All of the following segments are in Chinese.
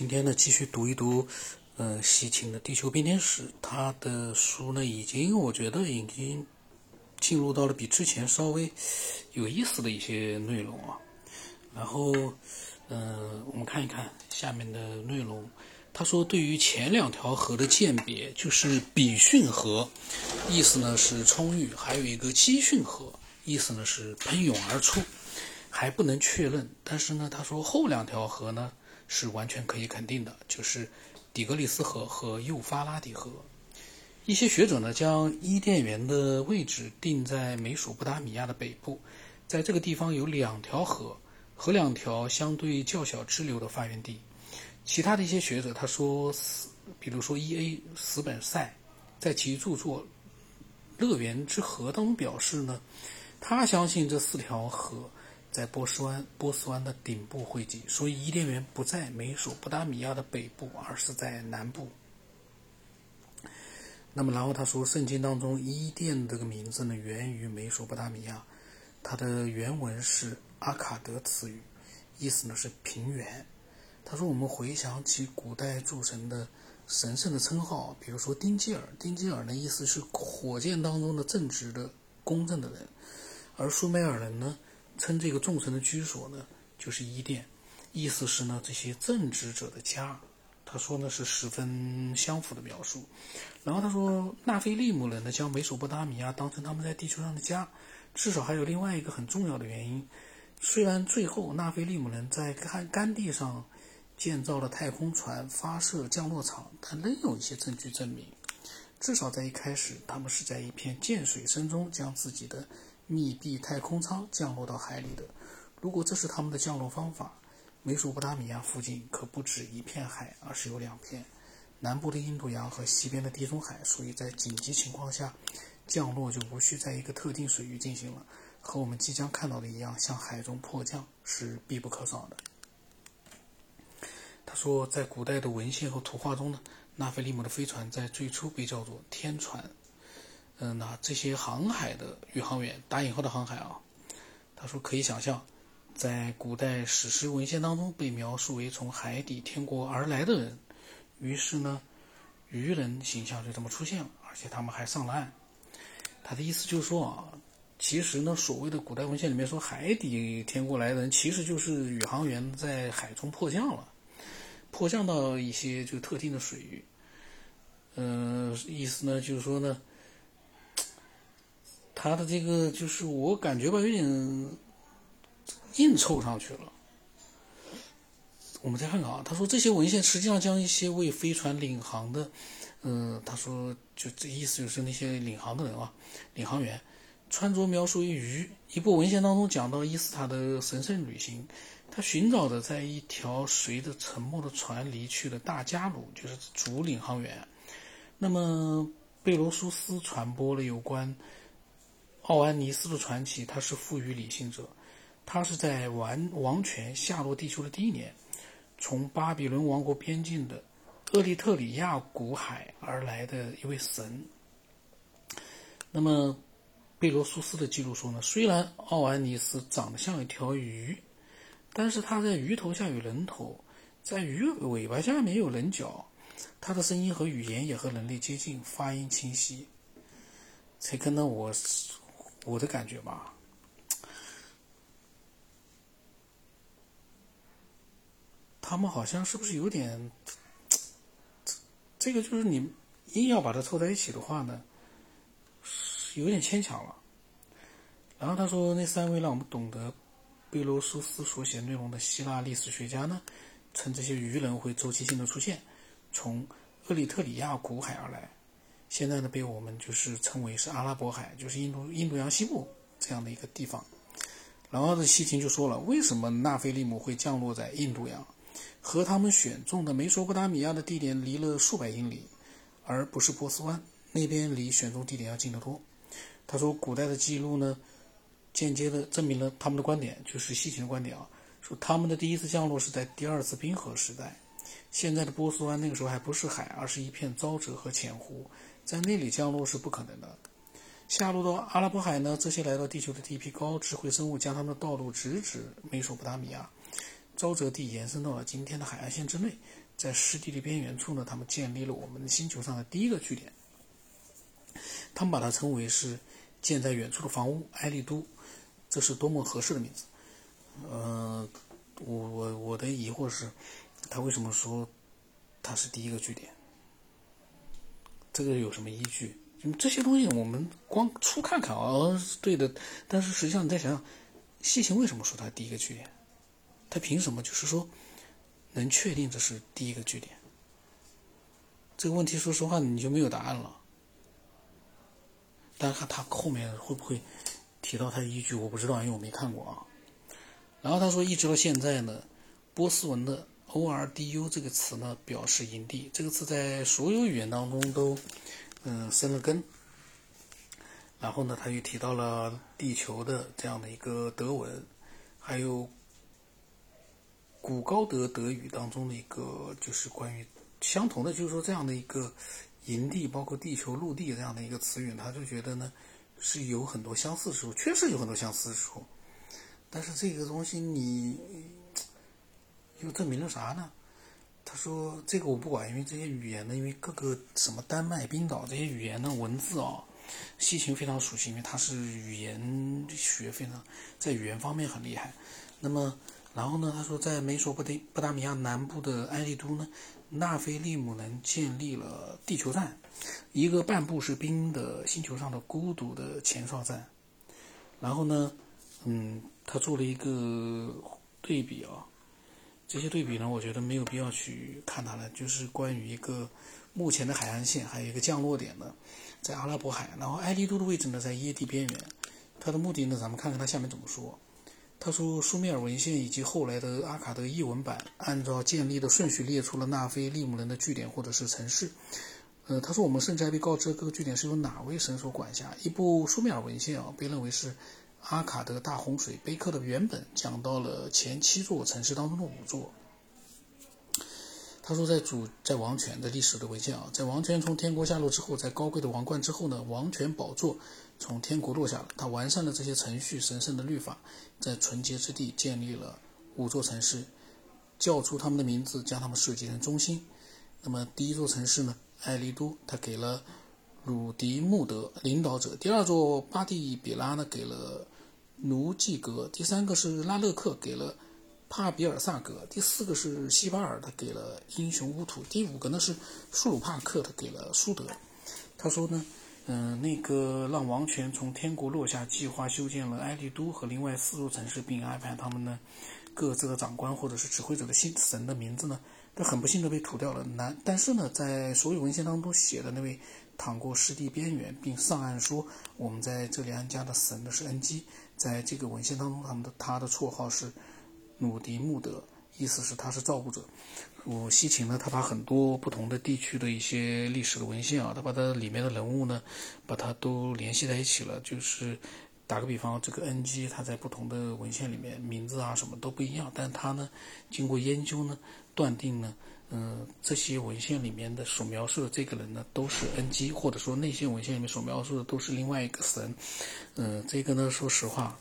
今天呢，继续读一读，呃，西秦的《地球编年史》。他的书呢，已经我觉得已经进入到了比之前稍微有意思的一些内容啊。然后，呃，我们看一看下面的内容。他说，对于前两条河的鉴别，就是比逊河，意思呢是充裕；还有一个积逊河，意思呢是喷涌而出，还不能确认。但是呢，他说后两条河呢。是完全可以肯定的，就是底格里斯河和幼发拉底河。一些学者呢，将伊甸园的位置定在美索不达米亚的北部，在这个地方有两条河和两条相对较小支流的发源地。其他的一些学者他说，比如说 E.A. 斯本塞，在其著作《乐园之河》当中表示呢，他相信这四条河。在波斯湾，波斯湾的顶部汇集，所以伊甸园不在美索不达米亚的北部，而是在南部。那么，然后他说，圣经当中伊甸这个名字呢，源于美索不达米亚，它的原文是阿卡德词语，意思呢是平原。他说，我们回想起古代诸神的神圣的称号，比如说丁基尔，丁基尔的意思是火箭当中的正直的、公正的人，而苏美尔人呢？称这个众神的居所呢，就是伊甸，意思是呢这些正直者的家。他说呢是十分相符的描述。然后他说，纳菲利姆人呢将美索不达米亚当成他们在地球上的家。至少还有另外一个很重要的原因，虽然最后纳菲利姆人在干干地上建造了太空船发射降落场，但仍有一些证据证明，至少在一开始，他们是在一片涧水声中将自己的。密闭太空舱降落到海里的。如果这是他们的降落方法，美索不达米亚附近可不止一片海，而是有两片：南部的印度洋和西边的地中海。所以在紧急情况下，降落就无需在一个特定水域进行了，和我们即将看到的一样，向海中迫降是必不可少的。他说，在古代的文献和图画中呢，纳菲利姆的飞船在最初被叫做天船。嗯，那这些航海的宇航员，打引号的航海啊，他说可以想象，在古代史诗文献当中被描述为从海底天国而来的人，于是呢，渔人形象就这么出现了，而且他们还上了岸。他的意思就是说啊，其实呢，所谓的古代文献里面说海底天国来的人，其实就是宇航员在海中迫降了，迫降到一些就特定的水域。嗯，意思呢就是说呢。他的这个就是我感觉吧，有点硬凑上去了。我们再看看啊，他说这些文献实际上将一些为飞船领航的，嗯，他说就这意思就是那些领航的人啊，领航员穿着描述于鱼。一部文献当中讲到伊斯塔的神圣旅行，他寻找的在一条随着沉没的船离去的大加鲁，就是主领航员。那么贝罗苏斯传播了有关。奥安尼斯的传奇，他是赋予理性者，他是在王王权下落地球的第一年，从巴比伦王国边境的厄利特里亚古海而来的一位神。那么，贝罗苏斯的记录说呢，虽然奥安尼斯长得像一条鱼，但是他在鱼头下有人头，在鱼尾巴下面有人脚，他的声音和语言也和人类接近，发音清晰。这个呢，我。我的感觉吧，他们好像是不是有点，这个就是你硬要把它凑在一起的话呢，有点牵强了。然后他说，那三位让我们懂得贝罗苏斯所写内容的希腊历史学家呢，称这些鱼人会周期性的出现，从厄里特里亚古海而来。现在呢，被我们就是称为是阿拉伯海，就是印度印度洋西部这样的一个地方。然后呢西秦就说了，为什么纳菲利姆会降落在印度洋，和他们选中的美索不达米亚的地点离了数百英里，而不是波斯湾那边离选中地点要近得多。他说，古代的记录呢，间接的证明了他们的观点，就是西秦的观点啊，说他们的第一次降落是在第二次冰河时代，现在的波斯湾那个时候还不是海，而是一片沼泽和浅湖。在那里降落是不可能的。下落到阿拉伯海呢？这些来到地球的第一批高智慧生物将他们的道路直指美索不达米亚。沼泽地延伸到了今天的海岸线之内，在湿地的边缘处呢，他们建立了我们的星球上的第一个据点。他们把它称为是建在远处的房屋埃利都，这是多么合适的名字。呃，我我我的疑惑是，他为什么说他是第一个据点？这个有什么依据？这些东西我们光初看看啊，是对的。但是实际上你再想想，西秦为什么说它第一个据点？他凭什么就是说能确定这是第一个据点？这个问题说实话你就没有答案了。但是他后面会不会提到他的依据？我不知道，因为我没看过啊。然后他说，一直到现在呢，波斯文的 “ordu” 这个词呢，表示营地。这个词在所有语言当中都嗯生了根。然后呢，他又提到了地球的这样的一个德文，还有古高德德语当中的一个就是关于相同的，就是说这样的一个营地，包括地球、陆地这样的一个词语，他就觉得呢是有很多相似之处，确实有很多相似之处。但是这个东西你又证明了啥呢？他说这个我不管，因为这些语言呢，因为各个什么丹麦、冰岛这些语言的文字啊，西秦非常熟悉，因为他是语言学非常在语言方面很厉害。那么，然后呢，他说在美索不达不达米亚南部的埃利都呢，纳菲利姆人建立了地球站，一个半步是冰的星球上的孤独的前哨站。然后呢，嗯。他做了一个对比啊，这些对比呢，我觉得没有必要去看它了。就是关于一个目前的海岸线，还有一个降落点呢，在阿拉伯海，然后埃利都的位置呢在耶地边缘。它的目的呢，咱们看看它下面怎么说。他说，苏美尔文献以及后来的阿卡德译文版，按照建立的顺序列出了纳菲利姆人的据点或者是城市。呃，他说我们甚至还被告知各个据点是由哪位神所管辖。一部苏美尔文献啊，被认为是。阿卡德大洪水碑刻的原本讲到了前七座城市当中的五座。他说，在主在王权的历史的文献啊，在王权从天国下落之后，在高贵的王冠之后呢，王权宝座从天国落下了。他完善了这些程序，神圣的律法，在纯洁之地建立了五座城市，叫出他们的名字，将他们设计成中心。那么第一座城市呢，艾利都，他给了鲁迪穆德领导者；第二座巴蒂比拉呢，给了。奴季格，第三个是拉勒克给了帕比尔萨格，第四个是西巴尔，他给了英雄乌土，第五个呢是舒鲁帕克，他给了苏德。他说呢，嗯，那个让王权从天国落下，计划修建了埃利都和另外四座城市，并安排他们呢各自的长官或者是指挥者的新神的名字呢，都很不幸的被涂掉了。难，但是呢，在所有文献当中写的那位淌过湿地边缘，并上岸说我们在这里安家的神呢是恩基。在这个文献当中，他们的他的绰号是努迪穆德，意思是他是造物者。我西秦呢，他把很多不同的地区的一些历史的文献啊，他把它里面的人物呢，把它都联系在一起了。就是打个比方，这个恩基他在不同的文献里面名字啊什么都不一样，但他呢经过研究呢，断定呢。嗯，这些文献里面的所描述的这个人呢，都是恩基，或者说那些文献里面所描述的都是另外一个神。嗯，这个呢，说实话，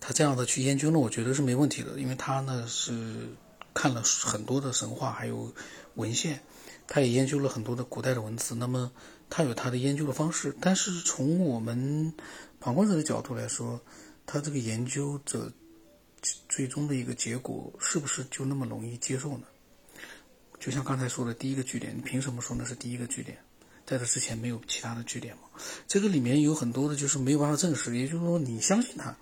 他这样的去研究呢，我觉得是没问题的，因为他呢是看了很多的神话还有文献，他也研究了很多的古代的文字，那么他有他的研究的方式。但是从我们旁观者的角度来说，他这个研究者最终的一个结果，是不是就那么容易接受呢？就像刚才说的第一个据点，你凭什么说那是第一个据点？在这之前没有其他的据点吗？这个里面有很多的，就是没有办法证实。也就是说，你相信他，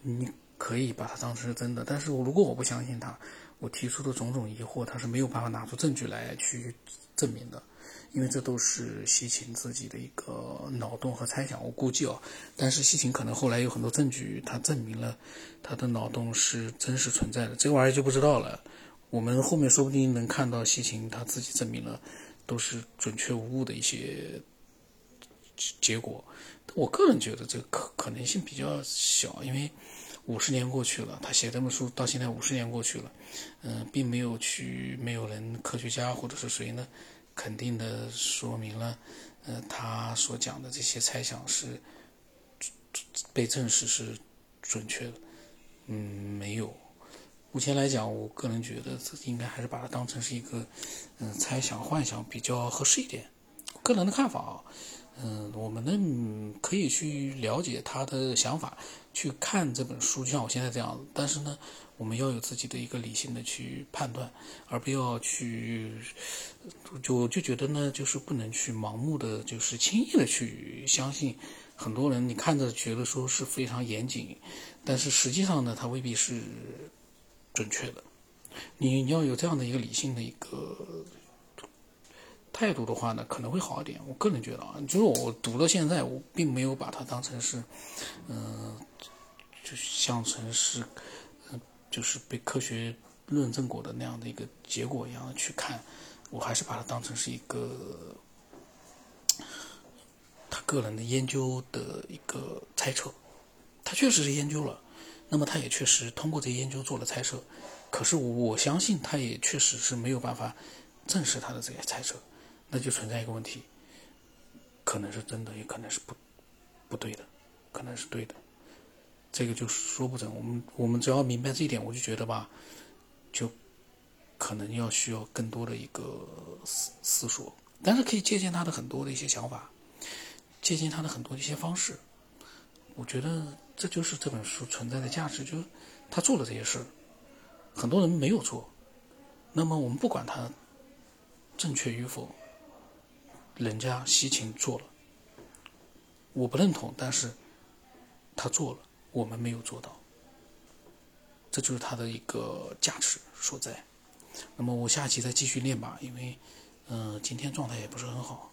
你可以把它当成是真的。但是如果我不相信他，我提出的种种疑惑，他是没有办法拿出证据来去证明的，因为这都是西秦自己的一个脑洞和猜想。我估计哦，但是西秦可能后来有很多证据，他证明了他的脑洞是真实存在的。这个玩意儿就不知道了。我们后面说不定能看到西秦他自己证明了都是准确无误的一些结果，我个人觉得这个可可能性比较小，因为五十年过去了，他写这本书到现在五十年过去了，嗯，并没有去没有人科学家或者是谁呢，肯定的说明了，呃，他所讲的这些猜想是被证实是准确的，嗯，没有。目前来讲，我个人觉得这应该还是把它当成是一个，嗯，猜想、幻想比较合适一点。个人的看法啊，嗯，我们呢可以去了解他的想法，去看这本书，就像我现在这样子。但是呢，我们要有自己的一个理性的去判断，而不要去，就就觉得呢，就是不能去盲目的，就是轻易的去相信。很多人你看着觉得说是非常严谨，但是实际上呢，他未必是准确的。你你要有这样的一个理性的一个态度的话呢，可能会好一点。我个人觉得啊，就是我读到现在，我并没有把它当成是，嗯，就像成是，嗯，就是被科学论证过的那样的一个结果一样去看，我还是把它当成是一个。他个人的研究的一个猜测，他确实是研究了，那么他也确实通过这些研究做了猜测，可是我相信他也确实是没有办法证实他的这些猜测，那就存在一个问题，可能是真的，也可能是不不对的，可能是对的，这个就说不准。我们我们只要明白这一点，我就觉得吧，就可能要需要更多的一个思思索，但是可以借鉴他的很多的一些想法。借鉴他的很多一些方式，我觉得这就是这本书存在的价值。就是他做了这些事很多人没有做。那么我们不管他正确与否，人家西芹做了，我不认同，但是他做了，我们没有做到，这就是他的一个价值所在。那么我下期再继续练吧，因为嗯，今天状态也不是很好。